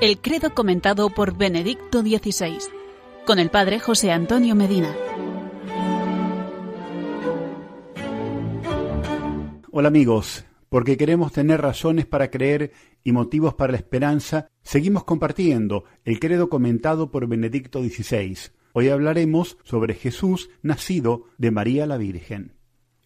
El credo comentado por Benedicto XVI, con el padre José Antonio Medina. Hola amigos, porque queremos tener razones para creer y motivos para la esperanza, seguimos compartiendo el credo comentado por Benedicto XVI. Hoy hablaremos sobre Jesús nacido de María la Virgen.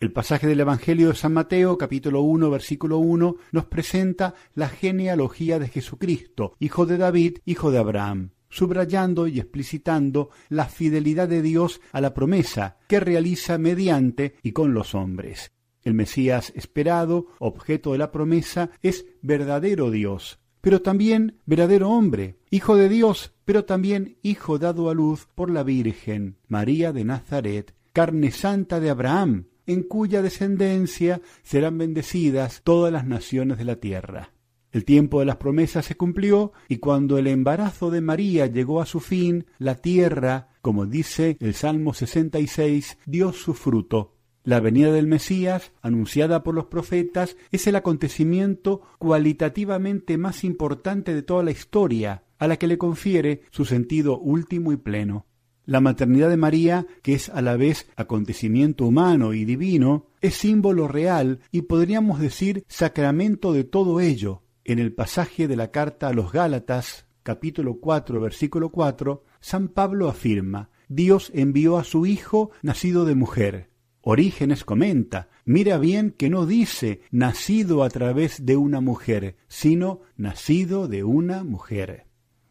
El pasaje del Evangelio de San Mateo, capítulo 1, versículo 1, nos presenta la genealogía de Jesucristo, hijo de David, hijo de Abraham, subrayando y explicitando la fidelidad de Dios a la promesa que realiza mediante y con los hombres. El Mesías esperado, objeto de la promesa, es verdadero Dios, pero también verdadero hombre, hijo de Dios, pero también hijo dado a luz por la Virgen, María de Nazaret, carne santa de Abraham, en cuya descendencia serán bendecidas todas las naciones de la tierra. El tiempo de las promesas se cumplió y cuando el embarazo de María llegó a su fin, la tierra, como dice el Salmo 66, dio su fruto. La venida del Mesías, anunciada por los profetas, es el acontecimiento cualitativamente más importante de toda la historia, a la que le confiere su sentido último y pleno. La maternidad de María, que es a la vez acontecimiento humano y divino, es símbolo real y podríamos decir sacramento de todo ello. En el pasaje de la carta a los Gálatas, capítulo 4, versículo 4, San Pablo afirma, Dios envió a su Hijo nacido de mujer. Orígenes comenta, mira bien que no dice nacido a través de una mujer, sino nacido de una mujer.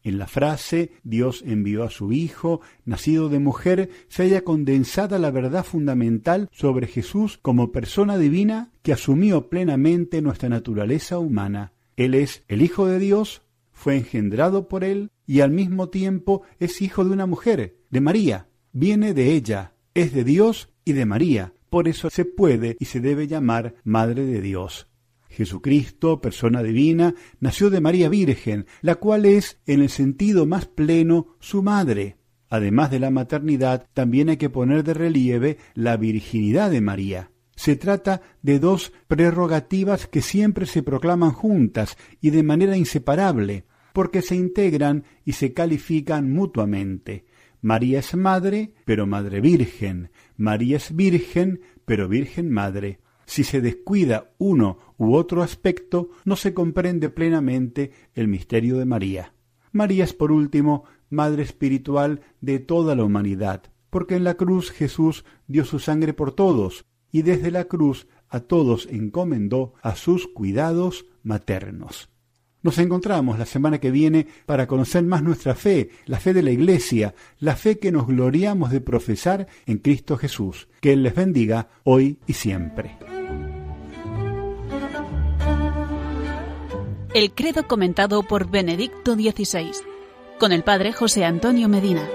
En la frase Dios envió a su Hijo, nacido de mujer, se haya condensada la verdad fundamental sobre Jesús como persona divina que asumió plenamente nuestra naturaleza humana. Él es el Hijo de Dios, fue engendrado por Él y al mismo tiempo es hijo de una mujer, de María. Viene de ella, es de Dios y de María. Por eso se puede y se debe llamar Madre de Dios. Jesucristo, persona divina, nació de María Virgen, la cual es, en el sentido más pleno, su madre. Además de la maternidad, también hay que poner de relieve la virginidad de María. Se trata de dos prerrogativas que siempre se proclaman juntas y de manera inseparable, porque se integran y se califican mutuamente. María es madre, pero madre virgen. María es virgen, pero virgen madre. Si se descuida uno u otro aspecto, no se comprende plenamente el misterio de María. María es, por último, Madre espiritual de toda la humanidad, porque en la cruz Jesús dio su sangre por todos, y desde la cruz a todos encomendó a sus cuidados maternos. Nos encontramos la semana que viene para conocer más nuestra fe, la fe de la Iglesia, la fe que nos gloriamos de profesar en Cristo Jesús. Que Él les bendiga hoy y siempre. El credo comentado por Benedicto XVI, con el padre José Antonio Medina.